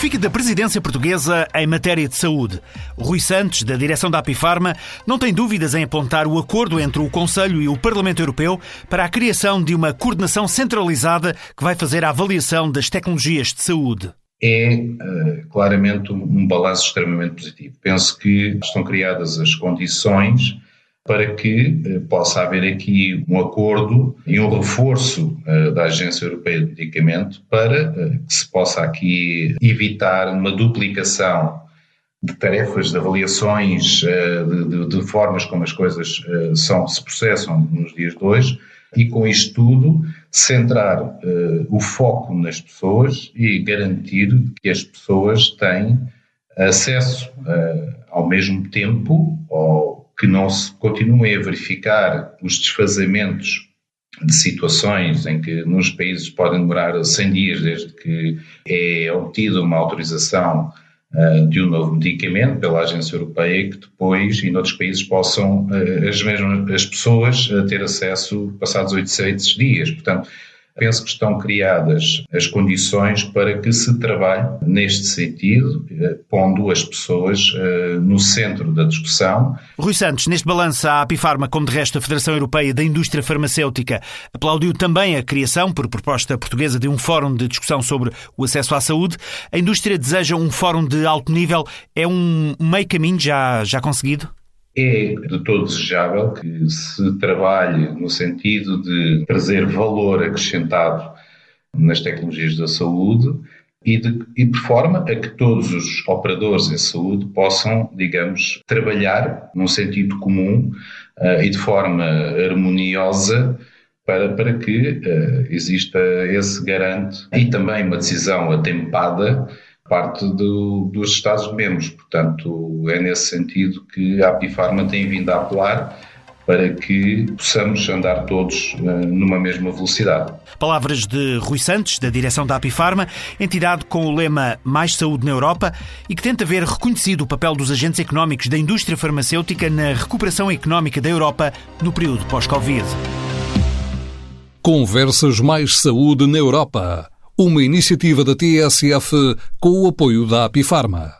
fica da presidência portuguesa em matéria de saúde? Rui Santos, da direção da Apifarma, não tem dúvidas em apontar o acordo entre o Conselho e o Parlamento Europeu para a criação de uma coordenação centralizada que vai fazer a avaliação das tecnologias de saúde é uh, claramente um balanço extremamente positivo. Penso que estão criadas as condições para que uh, possa haver aqui um acordo e um reforço uh, da Agência Europeia de Medicamento para que se possa aqui evitar uma duplicação de tarefas, de avaliações, de, de, de formas como as coisas são, se processam nos dias de hoje, e com isto tudo centrar o foco nas pessoas e garantir que as pessoas têm acesso ao mesmo tempo ou que não se continuem a verificar os desfazamentos de situações em que nos países podem demorar 100 dias desde que é obtida uma autorização uh, de um novo medicamento pela Agência Europeia que depois, e noutros países, possam uh, as mesmas as pessoas uh, ter acesso passados 800 dias. Portanto, penso que estão criadas as condições para que se trabalhe neste sentido, eh, pondo as pessoas eh, no centro da discussão. Rui Santos, neste balanço, a Apifarma, como de resto a Federação Europeia da Indústria Farmacêutica, aplaudiu também a criação, por proposta portuguesa, de um fórum de discussão sobre o acesso à saúde. A indústria deseja um fórum de alto nível. É um meio caminho já, já conseguido? É de todo desejável que se trabalhe no sentido de trazer valor acrescentado nas tecnologias da saúde e de, e forma a que todos os operadores em saúde possam, digamos, trabalhar num sentido comum uh, e de forma harmoniosa para, para que uh, exista esse garante e também uma decisão atempada parte do, dos Estados-membros. Portanto, é nesse sentido que a Apifarma tem vindo a apelar para que possamos andar todos uh, numa mesma velocidade. Palavras de Rui Santos, da direção da Apifarma, entidade com o lema Mais Saúde na Europa e que tenta ver reconhecido o papel dos agentes económicos da indústria farmacêutica na recuperação económica da Europa no período pós-Covid. Conversas Mais Saúde na Europa uma iniciativa da TSF com o apoio da Apifarma.